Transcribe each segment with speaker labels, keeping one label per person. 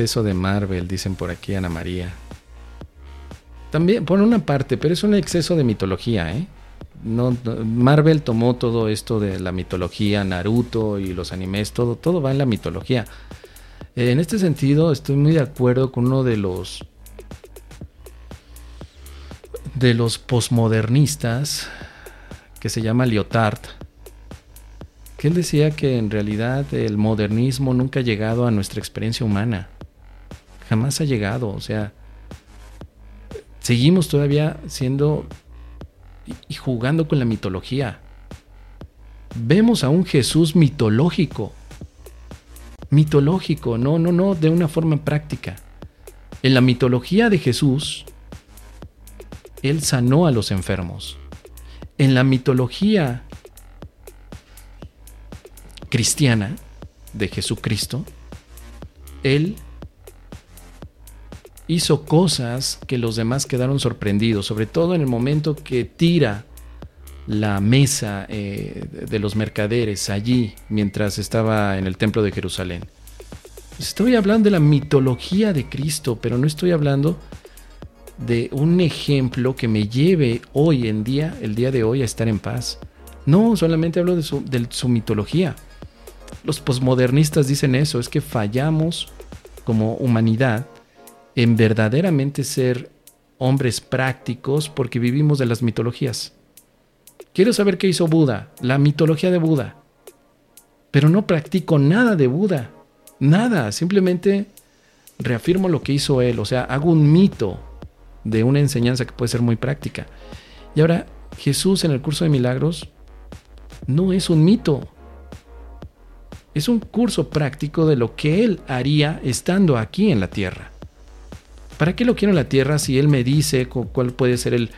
Speaker 1: exceso de Marvel, dicen por aquí Ana María. También, por una parte, pero es un exceso de mitología, ¿eh? Marvel tomó todo esto de la mitología, Naruto y los animes, todo, todo va en la mitología. En este sentido, estoy muy de acuerdo con uno de los de los posmodernistas que se llama Lyotard, que él decía que en realidad el modernismo nunca ha llegado a nuestra experiencia humana. Jamás ha llegado, o sea, seguimos todavía siendo y jugando con la mitología. Vemos a un Jesús mitológico. Mitológico, no, no, no, de una forma práctica. En la mitología de Jesús, Él sanó a los enfermos. En la mitología cristiana de Jesucristo, Él hizo cosas que los demás quedaron sorprendidos, sobre todo en el momento que tira la mesa eh, de los mercaderes allí mientras estaba en el templo de Jerusalén. Estoy hablando de la mitología de Cristo, pero no estoy hablando de un ejemplo que me lleve hoy en día, el día de hoy, a estar en paz. No, solamente hablo de su, de su mitología. Los posmodernistas dicen eso, es que fallamos como humanidad en verdaderamente ser hombres prácticos porque vivimos de las mitologías. Quiero saber qué hizo Buda, la mitología de Buda. Pero no practico nada de Buda. Nada, simplemente reafirmo lo que hizo él. O sea, hago un mito de una enseñanza que puede ser muy práctica. Y ahora, Jesús en el curso de milagros no es un mito. Es un curso práctico de lo que él haría estando aquí en la tierra. ¿Para qué lo quiero en la tierra si Él me dice cuál puede ser el,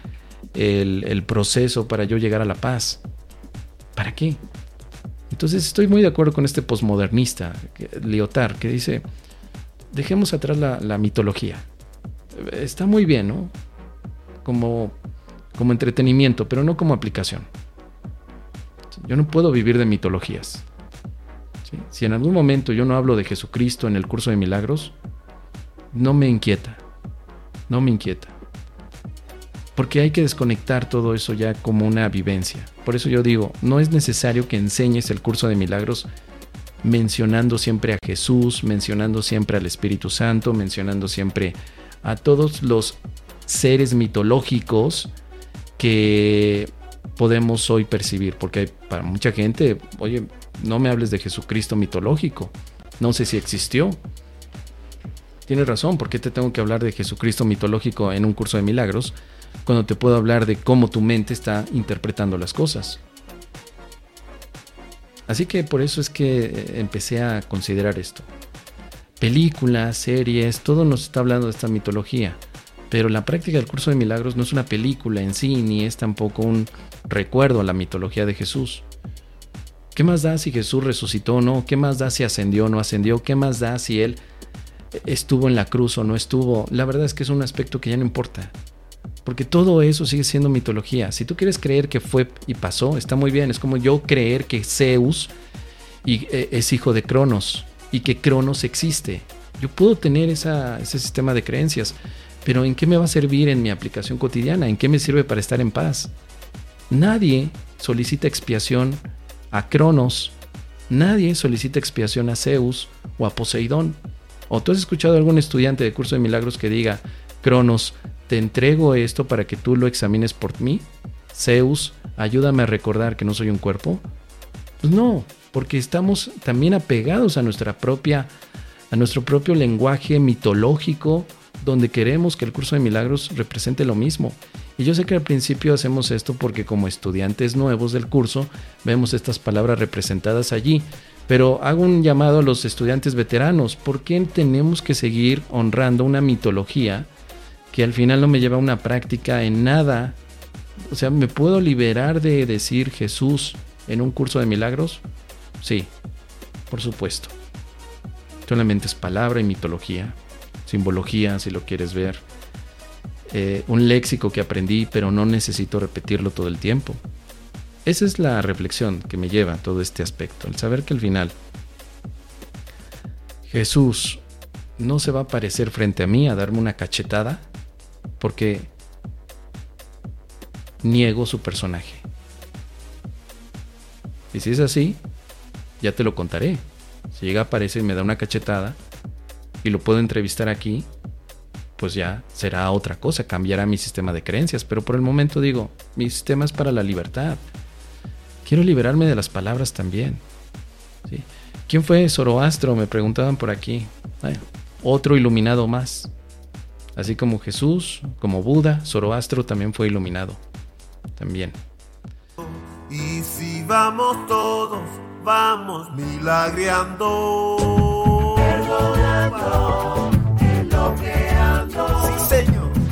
Speaker 1: el, proceso para yo llegar a la paz? ¿Para qué? Entonces estoy muy de acuerdo con este posmodernista, Lyotard, que dice, dejemos atrás la, la, mitología. Está muy bien, ¿no? Como, como entretenimiento, pero no como aplicación. Yo no puedo vivir de mitologías. Si en algún momento yo no hablo de Jesucristo en el curso de milagros, no me inquieta no me inquieta. Porque hay que desconectar todo eso ya como una vivencia. Por eso yo digo, no es necesario que enseñes el curso de milagros mencionando siempre a Jesús, mencionando siempre al Espíritu Santo, mencionando siempre a todos los seres mitológicos que podemos hoy percibir. Porque para mucha gente, oye, no me hables de Jesucristo mitológico. No sé si existió. Tienes razón, ¿por qué te tengo que hablar de Jesucristo mitológico en un curso de milagros cuando te puedo hablar de cómo tu mente está interpretando las cosas? Así que por eso es que eh, empecé a considerar esto. Películas, series, todo nos está hablando de esta mitología. Pero la práctica del curso de milagros no es una película en sí, ni es tampoco un recuerdo a la mitología de Jesús. ¿Qué más da si Jesús resucitó o no? ¿Qué más da si ascendió o no ascendió? ¿Qué más da si Él estuvo en la cruz o no estuvo, la verdad es que es un aspecto que ya no importa. Porque todo eso sigue siendo mitología. Si tú quieres creer que fue y pasó, está muy bien. Es como yo creer que Zeus e, es hijo de Cronos y que Cronos existe. Yo puedo tener ese sistema de creencias, pero ¿en qué me va a servir en mi aplicación cotidiana? ¿En qué me sirve para estar en paz? Nadie solicita expiación a Cronos. Nadie solicita expiación a Zeus o a Poseidón. ¿O tú has escuchado a algún estudiante de curso de milagros que diga, Cronos, te entrego esto para que tú lo examines por mí? Zeus, ayúdame a recordar que no soy un cuerpo. Pues no, porque estamos también apegados a nuestra propia a nuestro propio lenguaje mitológico donde queremos que el curso de milagros represente lo mismo. Y yo sé que al principio hacemos esto porque como estudiantes nuevos del curso vemos estas palabras representadas allí, pero hago un llamado a los estudiantes veteranos. ¿Por qué tenemos que seguir honrando una mitología que al final no me lleva a una práctica en nada? O sea, ¿me puedo liberar de decir Jesús en un curso de milagros? Sí, por supuesto. Solamente es palabra y mitología, simbología si lo quieres ver. Eh, un léxico que aprendí, pero no necesito repetirlo todo el tiempo. Esa es la reflexión que me lleva todo este aspecto, el saber que al final Jesús no se va a aparecer frente a mí a darme una cachetada porque niego su personaje. Y si es así, ya te lo contaré. Si llega a aparecer y me da una cachetada y lo puedo entrevistar aquí, pues ya será otra cosa, cambiará mi sistema de creencias. Pero por el momento digo, mi sistema es para la libertad. Quiero liberarme de las palabras también. ¿Quién fue Zoroastro? Me preguntaban por aquí. otro iluminado más. Así como Jesús, como Buda, Zoroastro también fue iluminado. También.
Speaker 2: Y si vamos todos, vamos milagreando.